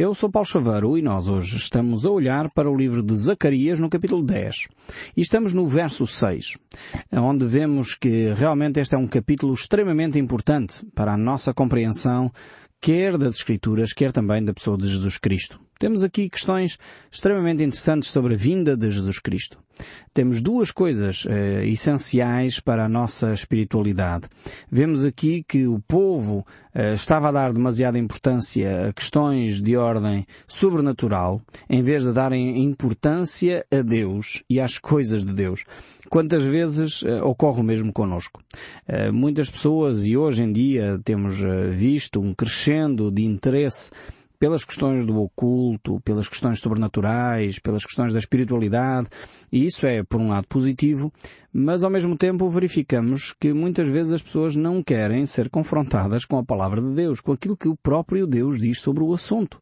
Eu sou Paulo Chaveiro e nós hoje estamos a olhar para o livro de Zacarias no capítulo 10. E estamos no verso 6, onde vemos que realmente este é um capítulo extremamente importante para a nossa compreensão quer das Escrituras, quer também da pessoa de Jesus Cristo. Temos aqui questões extremamente interessantes sobre a vinda de Jesus Cristo. Temos duas coisas eh, essenciais para a nossa espiritualidade. Vemos aqui que o povo eh, estava a dar demasiada importância a questões de ordem sobrenatural, em vez de darem importância a Deus e às coisas de Deus. Quantas vezes eh, ocorre o mesmo conosco? Eh, muitas pessoas, e hoje em dia temos eh, visto um crescendo de interesse pelas questões do oculto, pelas questões sobrenaturais, pelas questões da espiritualidade, e isso é, por um lado, positivo, mas ao mesmo tempo verificamos que muitas vezes as pessoas não querem ser confrontadas com a palavra de Deus, com aquilo que o próprio Deus diz sobre o assunto.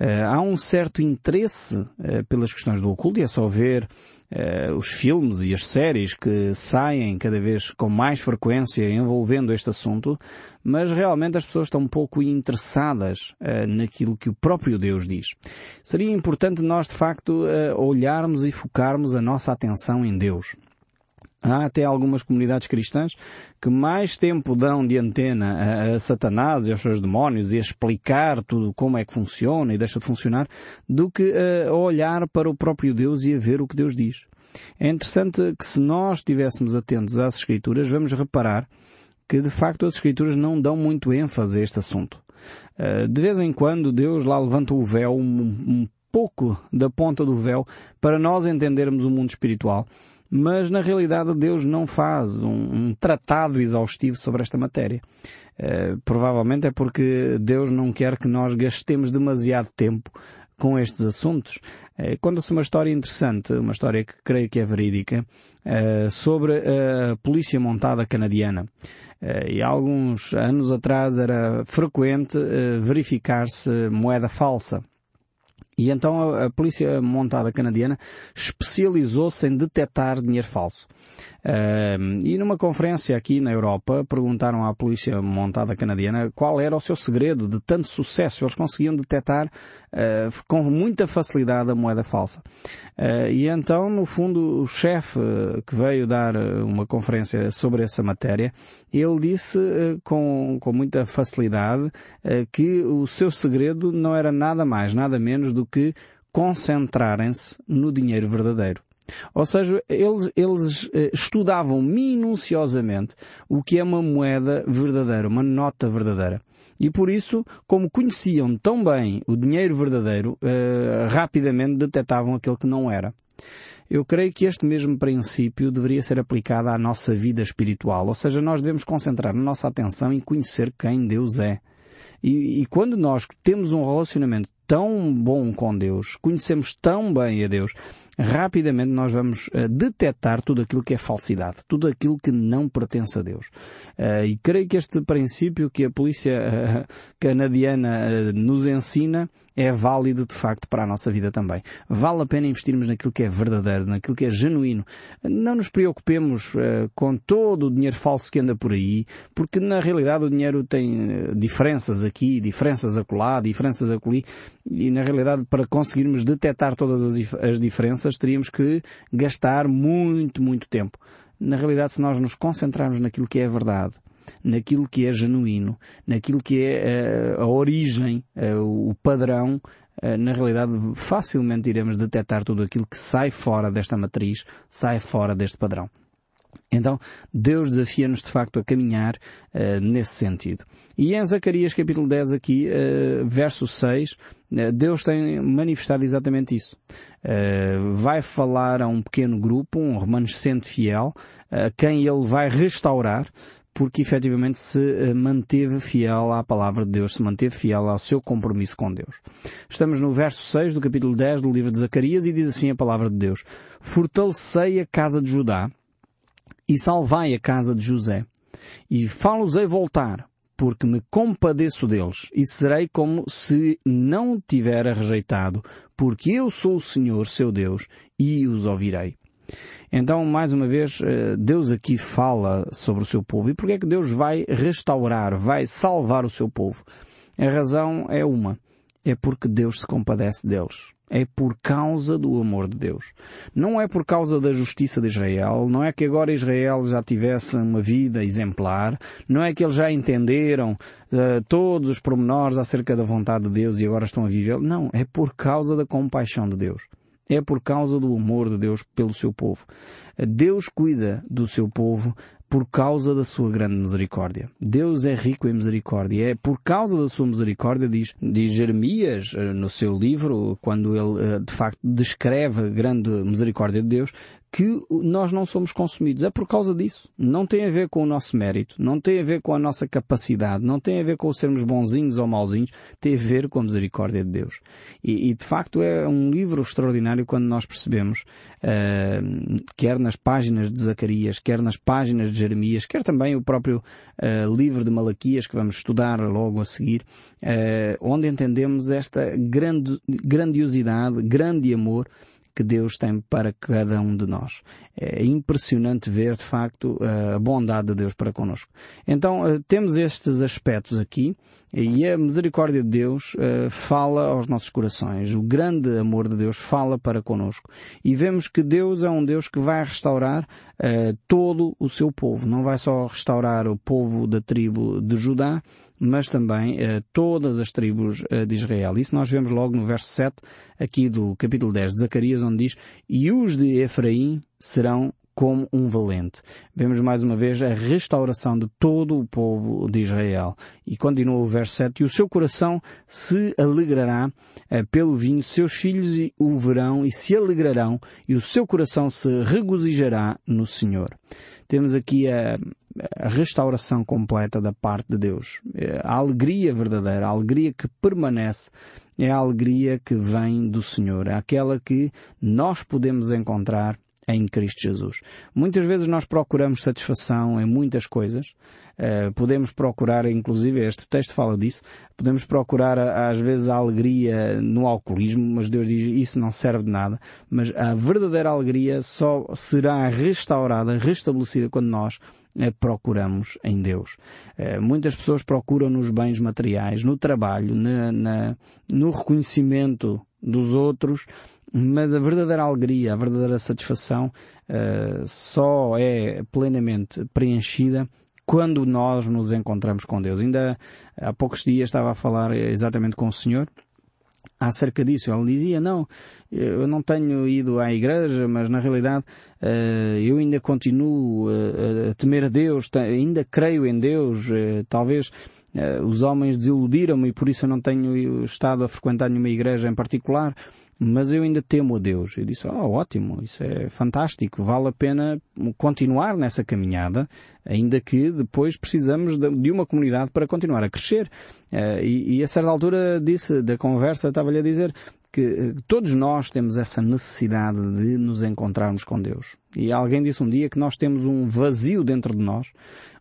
Uh, há um certo interesse uh, pelas questões do oculto e é só ver uh, os filmes e as séries que saem cada vez com mais frequência envolvendo este assunto, mas realmente as pessoas estão um pouco interessadas naquilo que o próprio Deus diz. Seria importante nós de facto olharmos e focarmos a nossa atenção em Deus. Há até algumas comunidades cristãs que mais tempo dão de antena a, a, Satanás e aos seus demónios e a explicar tudo como é que funciona e deixa de funcionar do que a olhar para o próprio Deus e a ver o que Deus diz. É interessante que se nós estivéssemos atentos às Escrituras, vamos reparar que de facto as Escrituras não dão muito ênfase a este assunto. Eh, de vez em quando Deus lá levanta o véu, um, um pouco da ponta do véu, para nós entendermos o mundo espiritual mas na realidade Deus não faz um, um tratado exaustivo sobre esta matéria. Uh, provavelmente é porque Deus não quer que nós gastemos demasiado tempo com estes assuntos. Uh, Conta-se uma história interessante, uma história que creio que é verídica, uh, sobre a polícia montada canadiana. e há alguns anos atrás era frequente verificar-se moeda falsa. E então a, a polícia montada canadiana especializou-se em detectar dinheiro falso. E numa conferência aqui na Europa perguntaram à polícia montada canadiana qual era o seu segredo de tanto sucesso. Eles conseguiam detectar uh, com muita facilidade a moeda falsa. Uh, e então, no fundo, o chefe que veio dar uma conferência sobre essa matéria, ele disse com, com muita facilidade que o seu segredo não era nada mais, nada menos do que concentrarem-se no dinheiro verdadeiro. Ou seja, eles, eles eh, estudavam minuciosamente o que é uma moeda verdadeira, uma nota verdadeira. E por isso, como conheciam tão bem o dinheiro verdadeiro, eh, rapidamente detectavam aquele que não era. Eu creio que este mesmo princípio deveria ser aplicado à nossa vida espiritual. Ou seja, nós devemos concentrar a nossa atenção em conhecer quem Deus é. E, e, quando nós temos um relacionamento tão bom com Deus, conhecemos tão bem a Deus, rapidamente nós vamos uh, detectar tudo aquilo que é falsidade, tudo aquilo que não pertence a Deus. Uh, e creio que este princípio que a polícia uh, canadiana nos ensina é válido de facto para a nossa vida também. Vale a pena investirmos naquilo que é verdadeiro, naquilo que é genuíno. Não nos preocupemos com todo o dinheiro falso que anda por aí, porque na realidade o dinheiro tem diferenças aqui, diferenças acolá, diferenças acolhi, e na realidade para conseguirmos detectar todas as, as diferenças teríamos que gastar muito, muito tempo. Na realidade, se nós nos concentrarmos naquilo que é a verdade, naquilo que é genuíno, naquilo que é uh, a origem, uh, o padrão, uh, na realidade facilmente iremos detectar tudo aquilo que sai fora desta matriz, sai fora deste padrão. Então, Deus desafia-nos de facto a caminhar uh, nesse sentido. E em Zacarias capítulo 10 aqui, uh, verso 6, uh, Deus tem manifestado exatamente isso. vai falar a um pequeno grupo, um remanescente fiel, a quem ele vai restaurar, porque efetivamente se manteve fiel à palavra de Deus, se manteve fiel ao seu compromisso com Deus. Estamos no verso 6 do capítulo 10 do livro de Zacarias e diz assim a palavra de Deus. Fortalecei a casa de Judá, e salvai a casa de José. E falo-os-ei voltar, porque me compadeço deles, e serei como se não tivera rejeitado, porque eu sou o Senhor, seu Deus, e os ouvirei. Então, mais uma vez, eh, Deus aqui fala sobre o seu povo. E porque é que Deus vai restaurar, vai salvar o seu povo? A razão é uma é porque Deus se compadece deles. É por causa do amor de Deus. Não é por causa da justiça de Israel, não é que agora Israel já tivesse uma vida exemplar, não é que eles já entenderam uh, todos os pormenores acerca da vontade de Deus e agora estão a viver. Não, é por causa da compaixão de Deus. É por causa do amor de Deus pelo seu povo. Deus cuida do seu povo por causa da sua grande misericórdia. Deus é rico em misericórdia. É por causa da sua misericórdia, diz, diz Jeremias eh, no seu livro, quando ele eh, de facto descreve a grande misericórdia de Deus, que nós não somos consumidos. É por causa disso. Não tem a ver com o nosso mérito, não tem a ver com a nossa capacidade, não tem a ver com sermos bonzinhos ou mauzinhos, tem a ver com a misericórdia de Deus. E, e de facto é um livro extraordinário quando nós percebemos, uh, quer nas páginas de Zacarias, quer nas páginas de Jeremias, quer também o próprio uh, livro de Malaquias que vamos estudar logo a seguir, uh, onde entendemos esta grande, grandiosidade, grande amor que Deus tem para cada um de nós. É impressionante ver, de facto, a bondade de Deus para connosco. Então, eh, temos estes aspectos aqui e a misericórdia de Deus eh, fala aos nossos corações. O grande amor de Deus fala para connosco. E vemos que Deus é um Deus que vai restaurar todo o seu povo. Não vai só restaurar o povo da tribo de Judá, mas também uh, todas as tribos uh, de Israel. Isso nós vemos logo no verso 7 aqui do capítulo 10 de Zacarias, onde diz, e os de Efraim serão como um valente. Vemos mais uma vez a restauração de todo o povo de Israel. E continua o verso 7, e o seu coração se alegrará eh, pelo vinho, seus filhos o verão e se alegrarão, e o seu coração se regozijará no Senhor. Temos aqui a, a restauração completa da parte de Deus. Eh, a alegria verdadeira, a alegria que permanece, é a alegria que vem do Senhor, é aquela que nós podemos encontrar em Cristo Jesus. Muitas vezes nós procuramos satisfação em muitas coisas. Uh, podemos procurar, inclusive, este texto fala disso, podemos procurar às vezes a alegria no alcoolismo, mas Deus diz isso não serve de nada. Mas a verdadeira alegria só será restaurada, restabelecida quando nós uh, procuramos em Deus. Uh, muitas pessoas procuram nos bens materiais, no trabalho, na, na, no reconhecimento dos outros, mas a verdadeira alegria, a verdadeira satisfação uh, só é plenamente preenchida quando nós nos encontramos com Deus. Ainda há poucos dias estava a falar exatamente com o Senhor acerca disso. Ele dizia, não, eu não tenho ido à igreja, mas na realidade uh, eu ainda continuo uh, a temer a Deus, ainda creio em Deus, talvez os homens desiludiram-me e por isso eu não tenho estado a frequentar nenhuma igreja em particular, mas eu ainda temo a Deus. Eu disse, oh, ótimo, isso é fantástico, vale a pena continuar nessa caminhada, ainda que depois precisamos de uma comunidade para continuar a crescer. Uh, e, e, a certa altura disse, da conversa, estava-lhe a dizer que uh, todos nós temos essa necessidade de nos encontrarmos com Deus. E alguém disse um dia que nós temos um vazio dentro de nós,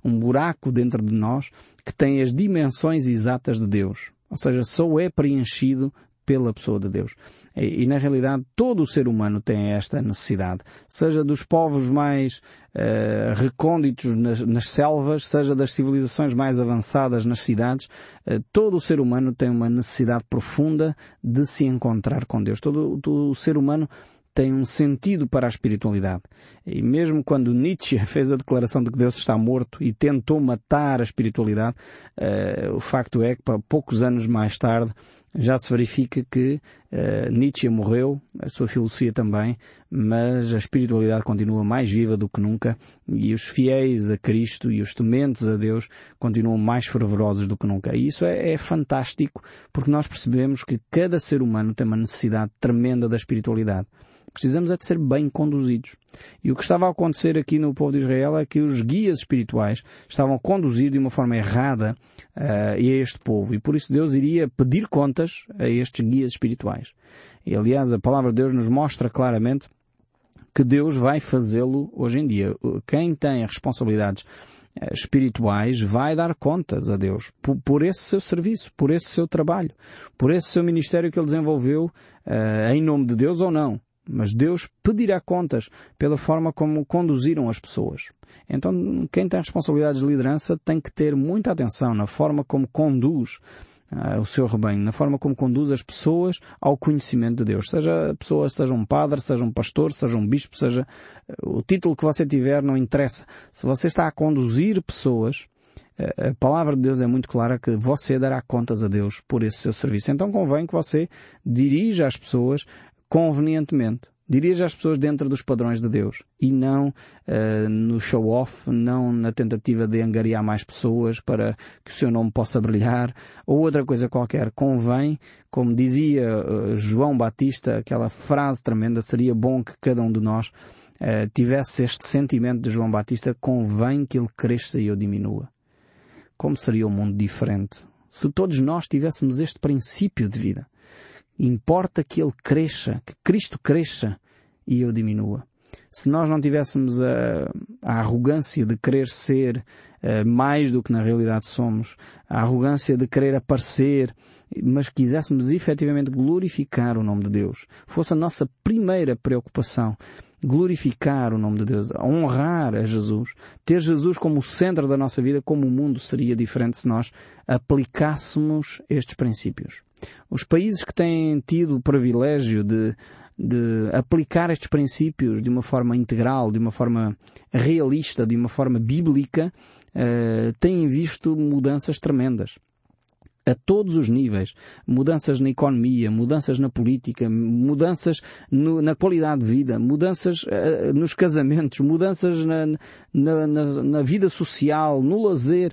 um buraco dentro de nós, que tem as dimensões exatas de Deus. Ou seja, só é preenchido pela pessoa de Deus. E, e, na realidade todo o ser humano tem esta necessidade, seja dos povos mais uh, recônditos nas, nas, selvas, seja das civilizações mais avançadas nas cidades, uh, todo o ser humano tem uma necessidade profunda de se encontrar com Deus. Todo, todo o ser humano tem um sentido para a espiritualidade. E mesmo quando Nietzsche fez a declaração de que Deus está morto e tentou matar a espiritualidade, uh, o facto é que poucos anos mais tarde já se verifica que uh, Nietzsche morreu, a sua filosofia também, mas a espiritualidade continua mais viva do que nunca e os fiéis a Cristo e os tementes a Deus continuam mais fervorosos do que nunca. E isso é, é fantástico porque nós percebemos que cada ser humano tem uma necessidade tremenda da espiritualidade. Precisamos é de ser bem conduzidos. E o que estava a acontecer aqui no povo de Israel é que os guias espirituais estavam conduzidos de uma forma errada uh, a este povo. E por isso Deus iria pedir contas a estes guias espirituais. E aliás, a palavra de Deus nos mostra claramente que Deus vai fazê-lo hoje em dia. Quem tem responsabilidades eh, espirituais vai dar contas a Deus por, por, esse seu serviço, por esse seu trabalho, por esse seu ministério que ele desenvolveu uh, em nome de Deus ou não mas Deus pedirá contas pela forma como conduziram as pessoas. Então, quem tem responsabilidades de liderança tem que ter muita atenção na forma como conduz uh, o seu rebanho, na forma como conduz as pessoas ao conhecimento de Deus. Seja pessoa, seja um padre, seja um pastor, seja um bispo, seja uh, o título que você tiver, não interessa. Se você está a conduzir pessoas, a palavra de Deus é muito clara que você dará contas a Deus por esse seu serviço. Então convém que você dirija as pessoas convenientemente. Dirija as pessoas dentro dos padrões de Deus e não uh, no show-off, não na tentativa de angariar mais pessoas para que o seu nome possa brilhar ou outra coisa qualquer. Convém, como dizia uh, João Batista, aquela frase tremenda, seria bom que cada um de nós uh, tivesse este sentimento de João Batista, convém que ele cresça e eu diminua. Como seria um mundo diferente se todos nós tivéssemos este princípio de vida? Importa que ele cresça, que Cristo cresça e eu diminua. Se nós não tivéssemos a, a arrogância de querer ser uh, mais do que na realidade somos, a arrogância de querer aparecer, mas quiséssemos efetivamente glorificar o nome de Deus, fosse a nossa primeira preocupação, glorificar o nome de Deus, honrar a Jesus, ter Jesus como o centro da nossa vida, como o mundo seria diferente se nós aplicássemos estes princípios. Os países que têm tido o privilégio de, de aplicar estes princípios de uma forma integral, de uma forma realista, de uma forma bíblica, uh, têm visto mudanças tremendas a todos os níveis. Mudanças na economia, mudanças na política, mudanças no, na qualidade de vida, mudanças uh, nos casamentos, mudanças na, na, na, na, vida social, no lazer.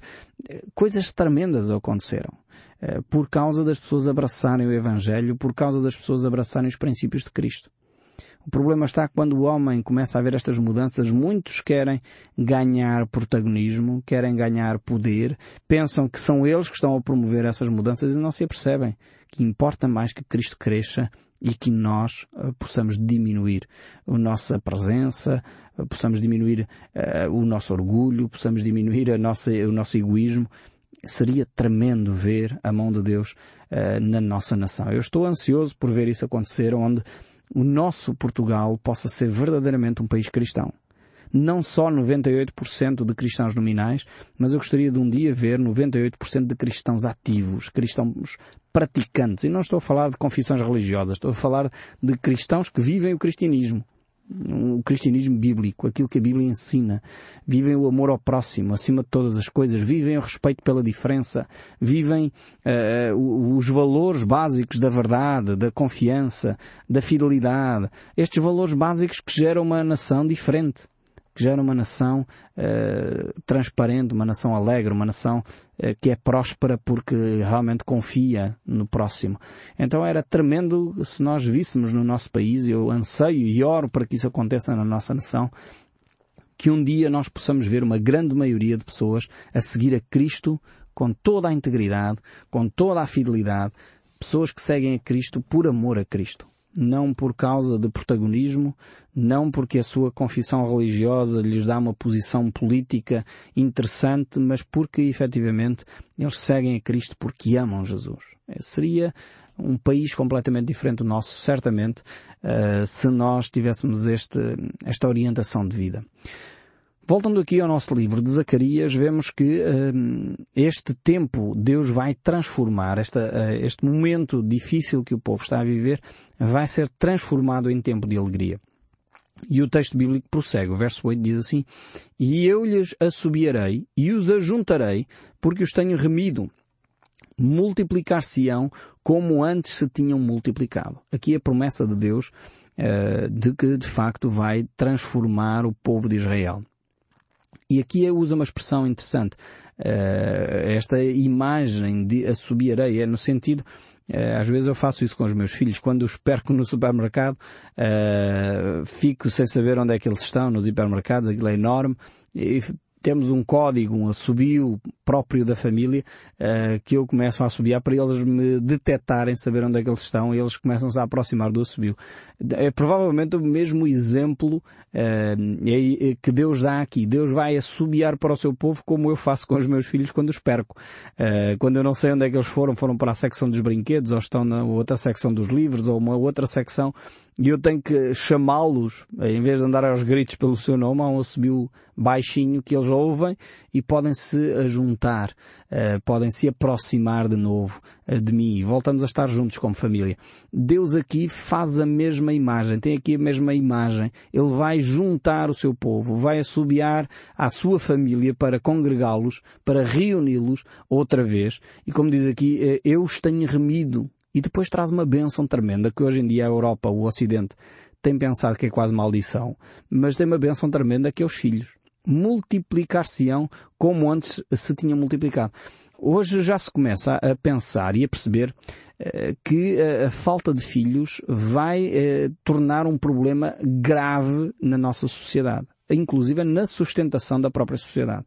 Coisas tremendas aconteceram. Uh, por causa das pessoas abraçarem o Evangelho, por causa das pessoas abraçarem os princípios de Cristo. O problema está quando o homem começa a ver estas mudanças, muitos querem ganhar protagonismo, querem ganhar poder, pensam que são eles que estão a promover essas mudanças e não se apercebem que importa mais que Cristo cresça e que nós uh, possamos diminuir a nossa presença, uh, possamos diminuir uh, o nosso orgulho, possamos diminuir a nossa, o nosso egoísmo. Seria tremendo ver a mão de Deus na nossa nação. Eu estou ansioso por ver isso acontecer, onde o nosso Portugal possa ser verdadeiramente um país cristão. Não só 98% de cristãos nominais, mas eu gostaria de um dia ver 98% de cristãos ativos, cristãos praticantes. E não estou a falar de confissões religiosas, estou a falar de cristãos que vivem o cristianismo o cristianismo bíblico, aquilo que a Bíblia ensina. Vivem o amor ao próximo, acima de todas as coisas. Vivem o respeito pela diferença. Vivem uh, os valores básicos da verdade, da confiança, da fidelidade. Estes valores básicos que geram uma nação diferente que gera uma nação uh, transparente, uma nação alegre, uma nação uh, que é próspera porque realmente confia no próximo. Então era tremendo se nós víssemos no nosso país, eu anseio e oro para que isso aconteça na nossa nação, que um dia nós possamos ver uma grande maioria de pessoas a seguir a Cristo com toda a integridade, com toda a fidelidade, pessoas que seguem a Cristo por amor a Cristo não por causa de protagonismo, não porque a sua confissão religiosa lhes dá uma posição política interessante, mas porque efetivamente eles seguem a Cristo porque amam Jesus. É, seria um país completamente diferente do nosso, certamente, uh, se nós tivéssemos este, esta orientação de vida. Voltando aqui ao nosso livro de Zacarias, vemos que uh, este tempo Deus vai transformar, esta, uh, este momento difícil que o povo está a viver, vai ser transformado em tempo de alegria. E o texto bíblico prossegue, o verso 8 diz assim, E eu lhes assobiarei e os ajuntarei, porque os tenho remido. Multiplicar-se-ão como antes se tinham multiplicado. Aqui a promessa de Deus uh, de que de facto vai transformar o povo de Israel. E aqui usa uma expressão interessante. Uh, esta imagem de assobiarei é no sentido Uh, às vezes eu faço isso com os meus filhos. Quando os perco no supermercado, uh, fico sem saber onde é que eles estão nos hipermercados, aquilo é enorme, e temos um código, um assobio próprio da família, uh, que eu começo a assobiar para eles me detectarem, saber onde é que eles estão, e eles começam-se a aproximar do assobio. É provavelmente o mesmo exemplo uh, que Deus dá aqui. Deus vai assobiar para o seu povo como eu faço com os meus filhos quando os perco. Uh, quando eu não sei onde é que eles foram, foram para a secção dos brinquedos, ou estão na outra secção dos livros, ou uma outra secção, e eu tenho que chamá-los, em vez de andar aos gritos pelo seu nome, há um assobio baixinho que eles ouvem e podem se juntar, uh, podem se aproximar de novo uh, de mim voltamos a estar juntos como família. Deus aqui faz a mesma imagem, tem aqui a mesma imagem. Ele vai juntar o seu povo, vai assobiar à sua família para congregá-los, para reuni-los outra vez. E como diz aqui, eu os tenho remido. E depois traz uma bênção tremenda que hoje em dia a Europa, o Ocidente, tem pensado que é quase maldição, mas tem uma bênção tremenda que é os filhos. Multiplicar-se-ão como antes se tinha multiplicado. Hoje já se começa a pensar e a perceber eh, que a falta de filhos vai eh, tornar um problema grave na nossa sociedade inclusive na sustentação da própria sociedade.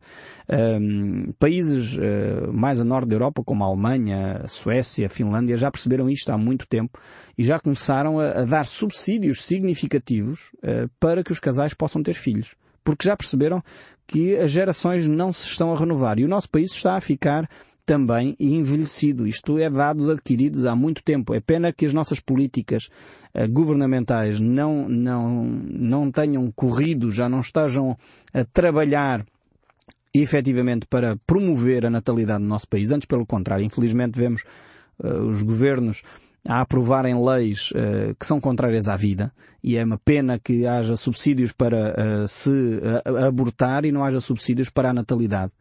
Um, países uh, mais a norte da Europa, como a Alemanha, a Suécia, a Finlândia, já perceberam isto há muito tempo e já começaram a, a dar subsídios significativos uh, para que os casais possam ter filhos. Porque já perceberam que as gerações não se estão a renovar e o nosso país está a ficar também envelhecido. Isto é dados adquiridos há muito tempo. É pena que as nossas políticas uh, governamentais não, não, não tenham corrido, já não estejam a trabalhar efetivamente para promover a natalidade no nosso país. Antes, pelo contrário, infelizmente vemos uh, os governos a aprovarem leis uh, que são contrárias à vida e é uma pena que haja subsídios para uh, se uh, abortar e não haja subsídios para a natalidade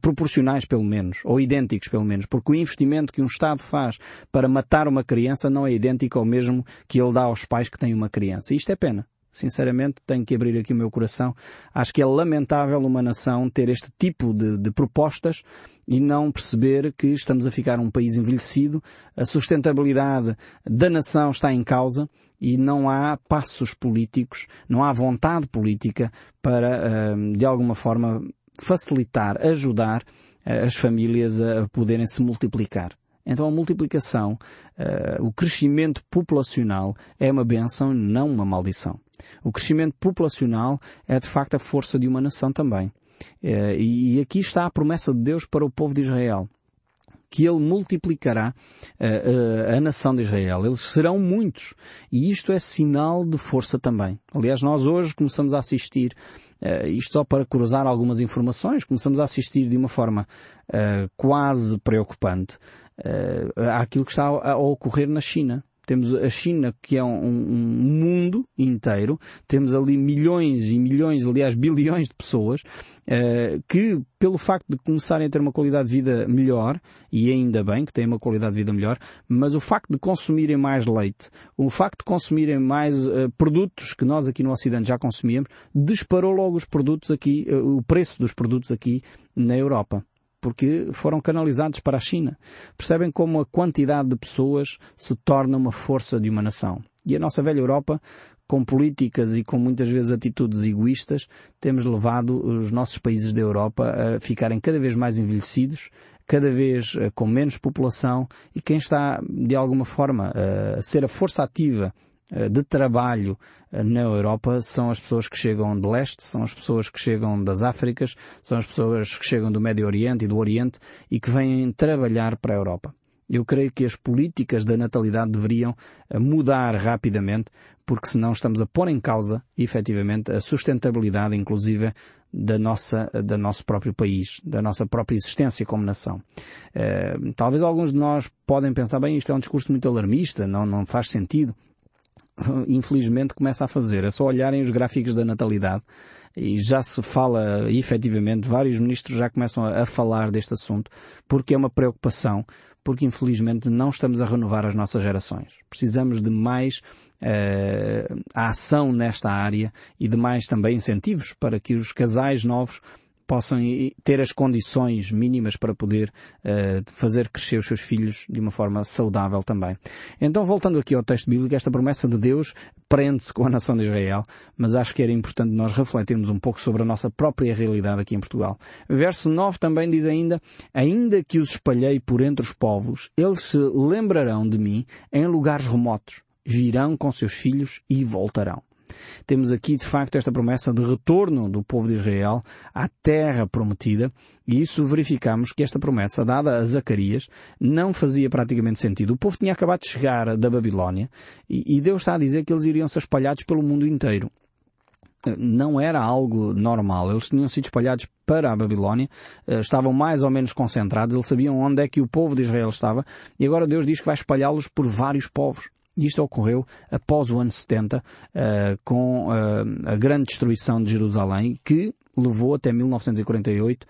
proporcionais pelo menos, ou idênticos pelo menos, porque o investimento que um Estado faz para matar uma criança não é idêntico ao mesmo que ele dá aos pais que têm uma criança. E isto é pena. Sinceramente, tenho que abrir aqui o meu coração. Acho que é lamentável uma nação ter este tipo de, de, propostas e não perceber que estamos a ficar um país envelhecido, a sustentabilidade da nação está em causa e não há passos políticos, não há vontade política para, eh, de alguma forma, facilitar, ajudar eh, as famílias a poderem se multiplicar. Então a multiplicação, uh, o crescimento populacional é uma benção, não uma maldição. O crescimento populacional é de facto a força de uma nação também. Uh, e aqui está a promessa de Deus para o povo de Israel que ele multiplicará uh, uh, a nação de Israel. Eles serão muitos. E isto é sinal de força também. Aliás, nós hoje começamos a assistir, uh, isto só para cruzar algumas informações, começamos a assistir de uma forma quase preocupante àquilo que está a, a ocorrer na China. Temos a China, que é um, um, mundo inteiro. Temos ali milhões e milhões, aliás, bilhões de pessoas uh, que, pelo facto de começarem a ter uma qualidade de vida melhor, e ainda bem que têm uma qualidade de vida melhor, mas o facto de consumirem mais leite, o facto de consumirem mais uh, produtos que nós aqui no Ocidente já consumíamos, disparou logo os produtos aqui, uh, o preço dos produtos aqui na Europa porque foram canalizados para a China. Percebem como a quantidade de pessoas se torna uma força de uma nação. E a nossa velha Europa, com políticas e com muitas vezes atitudes egoístas, temos levado os nossos países da Europa a ficarem cada vez mais envelhecidos, cada vez eh, com menos população e quem está de alguma forma a ser a força ativa eh, de trabalho eh, na Europa são as pessoas que chegam de leste, são as pessoas que chegam das Áfricas, são as pessoas que chegam do Médio Oriente e do Oriente e que vêm trabalhar para a Europa. Eu creio que as políticas da natalidade deveriam eh, mudar rapidamente, porque senão estamos a pôr em causa, efetivamente, a sustentabilidade, inclusive, da nossa, da nosso próprio país, da nossa própria existência como nação. Uh, talvez alguns de nós podem pensar, bem, isto é um discurso muito alarmista, não, não faz sentido infelizmente começa a fazer. É só olharem os gráficos da natalidade e já se fala efetivamente, vários ministros já começam a, a falar deste assunto, porque é uma preocupação, porque infelizmente não estamos a renovar as nossas gerações. Precisamos de mais uh, ação nesta área e de mais também incentivos para que os casais novos possam ter as condições mínimas para poder uh, fazer crescer os seus filhos de uma forma saudável também. Então, voltando aqui ao texto bíblico, esta promessa de Deus prende-se com a nação de Israel, mas acho que era importante nós refletirmos um pouco sobre a nossa própria realidade aqui em Portugal. Verso 9 também diz ainda, ainda que os espalhei por entre os povos, eles se lembrarão de mim em lugares remotos, virão com seus filhos e voltarão. Temos aqui, de facto, esta promessa de retorno do povo de Israel à terra prometida, e isso verificamos que esta promessa, dada a Zacarias, não fazia praticamente sentido. O povo tinha acabado de chegar da Babilónia, e Deus está a dizer que eles iriam ser espalhados pelo mundo inteiro. não era algo normal. Eles tinham sido espalhados para a Babilónia, estavam mais ou menos concentrados, eles sabiam onde é que o povo de Israel estava, e agora Deus diz que vai espalhá-los por vários povos. Isto ocorreu após o ano 70, uh, com uh, a grande destruição de Jerusalém, que levou até 1948,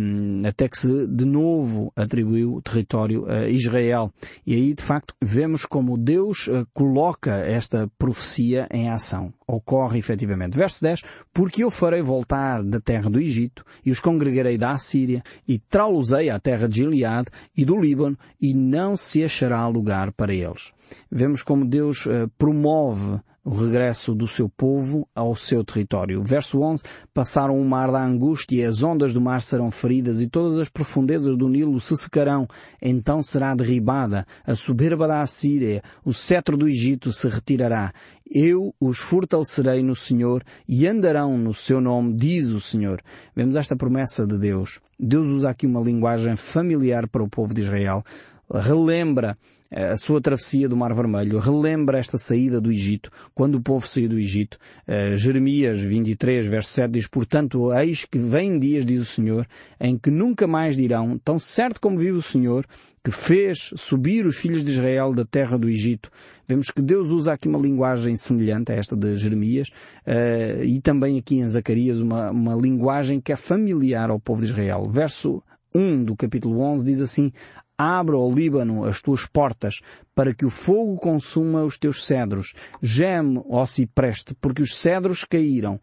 um, até que se de novo atribuiu o território a Israel. E aí, de facto, vemos como Deus uh, coloca esta profecia em ação. Ocorre efetivamente. Verso 10, porque eu farei voltar da terra do Egito e os congregarei da Assíria e trá-los-ei à terra de Gileade e do Líbano e não se achará lugar para eles. Vemos como Deus uh, promove o regresso do seu povo ao seu território. Verso 11, passaram o mar da angústia as ondas do mar serão feridas e todas as profundezas do Nilo se secarão. Então será derribada a soberba da Assíria, o cetro do Egito se retirará. Eu os fortalecerei no Senhor e andarão no seu nome, diz o Senhor. Vemos esta promessa de Deus. Deus usa aqui uma linguagem familiar para o povo de Israel relembra a sua travessia do Mar Vermelho, relembra esta saída do Egito, quando o povo saiu do Egito. Uh, Jeremias 23, verso 7 diz, Portanto, eis que vem dias, diz o Senhor, em que nunca mais dirão, tão certo como vive o Senhor, que fez subir os filhos de Israel da terra do Egito. Vemos que Deus usa aqui uma linguagem semelhante a esta de Jeremias uh, e também aqui em Zacarias uma, uma linguagem que é familiar ao povo de Israel. Verso 1 do capítulo 11 diz assim, Abra, ao Líbano, as tuas portas, para que o fogo consuma os teus cedros. Geme, ó cipreste, porque os cedros caíram,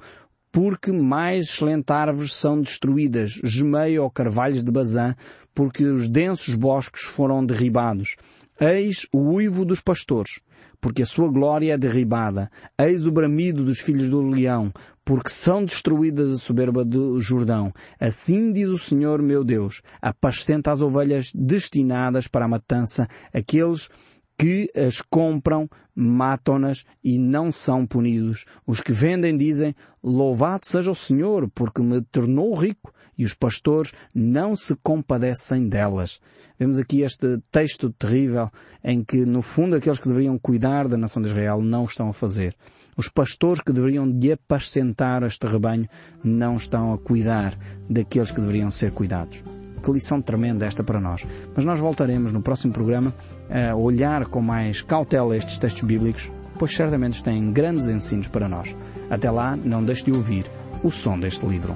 porque mais excelentes árvores são destruídas. Gemei, ó carvalhos de Bazã, porque os densos bosques foram derribados. Eis o uivo dos pastores, porque a sua glória é derribada. Eis o bramido dos filhos do leão, porque são destruídas a soberba do Jordão. Assim diz o Senhor meu Deus, apascenta as ovelhas destinadas para a matança, aqueles que as compram, matam-nas e não são punidos. Os que vendem dizem, louvado seja o Senhor, porque me tornou rico e os pastores não se compadecem delas. Vemos aqui este texto terrível em que, no fundo, aqueles que deveriam cuidar da nação de Israel não estão a fazer. Os pastores que deveriam de apacentar este rebanho não estão a cuidar daqueles que deveriam ser cuidados. Que lição tremenda esta para nós. Mas nós voltaremos no próximo programa a olhar com mais cautela estes textos bíblicos, pois certamente têm grandes ensinos para nós. Até lá, não deixe de ouvir o som deste livro.